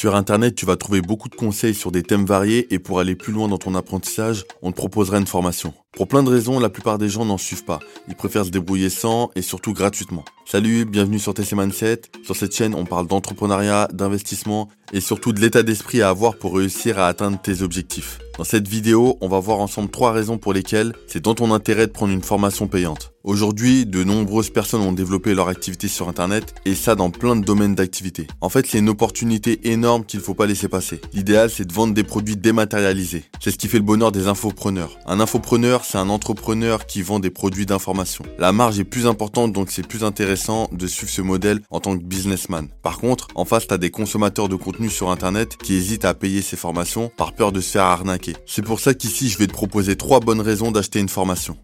Sur Internet, tu vas trouver beaucoup de conseils sur des thèmes variés et pour aller plus loin dans ton apprentissage, on te proposera une formation. Pour plein de raisons, la plupart des gens n'en suivent pas. Ils préfèrent se débrouiller sans et surtout gratuitement. Salut, bienvenue sur TC Mindset. Sur cette chaîne, on parle d'entrepreneuriat, d'investissement et surtout de l'état d'esprit à avoir pour réussir à atteindre tes objectifs. Dans cette vidéo, on va voir ensemble trois raisons pour lesquelles c'est dans ton intérêt de prendre une formation payante. Aujourd'hui, de nombreuses personnes ont développé leur activité sur Internet et ça dans plein de domaines d'activité. En fait, c'est une opportunité énorme qu'il ne faut pas laisser passer. L'idéal, c'est de vendre des produits dématérialisés. C'est ce qui fait le bonheur des infopreneurs. Un infopreneur, c'est un entrepreneur qui vend des produits d'information. La marge est plus importante, donc c'est plus intéressant de suivre ce modèle en tant que businessman. Par contre, en face, tu des consommateurs de contenu sur Internet qui hésitent à payer ces formations par peur de se faire arnaquer. C'est pour ça qu'ici, je vais te proposer trois bonnes raisons d'acheter une formation.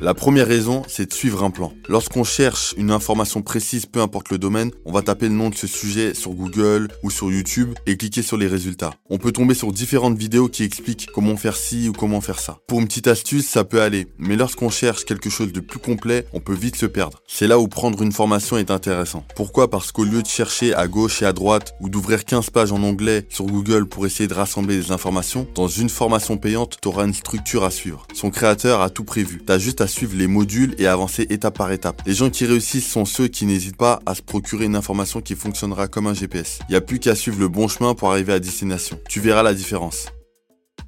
La première raison, c'est de suivre un plan. Lorsqu'on cherche une information précise, peu importe le domaine, on va taper le nom de ce sujet sur Google ou sur YouTube et cliquer sur les résultats. On peut tomber sur différentes vidéos qui expliquent comment faire ci ou comment faire ça. Pour une petite astuce, ça peut aller, mais lorsqu'on cherche quelque chose de plus complet, on peut vite se perdre. C'est là où prendre une formation est intéressant. Pourquoi? Parce qu'au lieu de chercher à gauche et à droite ou d'ouvrir 15 pages en anglais sur Google pour essayer de rassembler des informations, dans une formation payante, tu auras une structure à suivre. Son créateur a tout prévu. Suivre les modules et avancer étape par étape. Les gens qui réussissent sont ceux qui n'hésitent pas à se procurer une information qui fonctionnera comme un GPS. Il n'y a plus qu'à suivre le bon chemin pour arriver à destination. Tu verras la différence.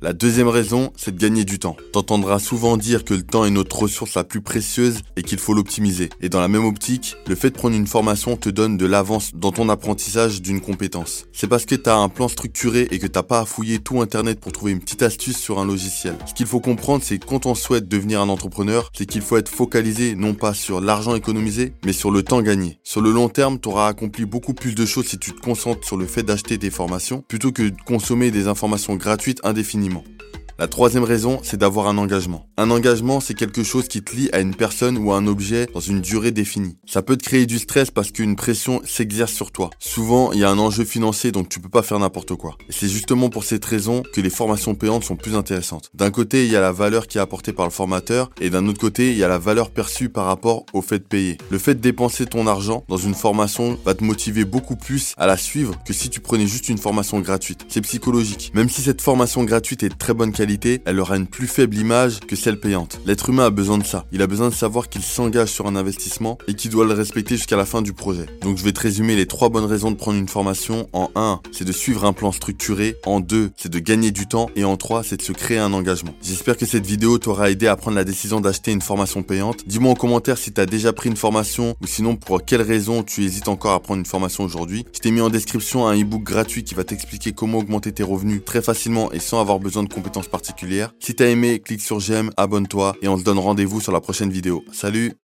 La deuxième raison, c'est de gagner du temps. T'entendras souvent dire que le temps est notre ressource la plus précieuse et qu'il faut l'optimiser. Et dans la même optique, le fait de prendre une formation te donne de l'avance dans ton apprentissage d'une compétence. C'est parce que t'as un plan structuré et que t'as pas à fouiller tout internet pour trouver une petite astuce sur un logiciel. Ce qu'il faut comprendre, c'est que quand on souhaite devenir un entrepreneur, c'est qu'il faut être focalisé non pas sur l'argent économisé, mais sur le temps gagné. Sur le long terme, t'auras accompli beaucoup plus de choses si tu te concentres sur le fait d'acheter des formations plutôt que de consommer des informations gratuites indéfiniment enseignement. La troisième raison, c'est d'avoir un engagement. Un engagement, c'est quelque chose qui te lie à une personne ou à un objet dans une durée définie. Ça peut te créer du stress parce qu'une pression s'exerce sur toi. Souvent, il y a un enjeu financier donc tu peux pas faire n'importe quoi. Et c'est justement pour cette raison que les formations payantes sont plus intéressantes. D'un côté, il y a la valeur qui est apportée par le formateur et d'un autre côté, il y a la valeur perçue par rapport au fait de payer. Le fait de dépenser ton argent dans une formation va te motiver beaucoup plus à la suivre que si tu prenais juste une formation gratuite. C'est psychologique. Même si cette formation gratuite est de très bonne qualité, elle aura une plus faible image que celle payante. L'être humain a besoin de ça. Il a besoin de savoir qu'il s'engage sur un investissement et qu'il doit le respecter jusqu'à la fin du projet. Donc je vais te résumer les trois bonnes raisons de prendre une formation. En 1, c'est de suivre un plan structuré. En 2, c'est de gagner du temps. Et en 3, c'est de se créer un engagement. J'espère que cette vidéo t'aura aidé à prendre la décision d'acheter une formation payante. Dis-moi en commentaire si tu as déjà pris une formation ou sinon pour quelles raisons tu hésites encore à prendre une formation aujourd'hui. Je t'ai mis en description un ebook gratuit qui va t'expliquer comment augmenter tes revenus très facilement et sans avoir besoin de compétences particulières. Si t'as aimé, clique sur j'aime, abonne-toi et on se donne rendez-vous sur la prochaine vidéo. Salut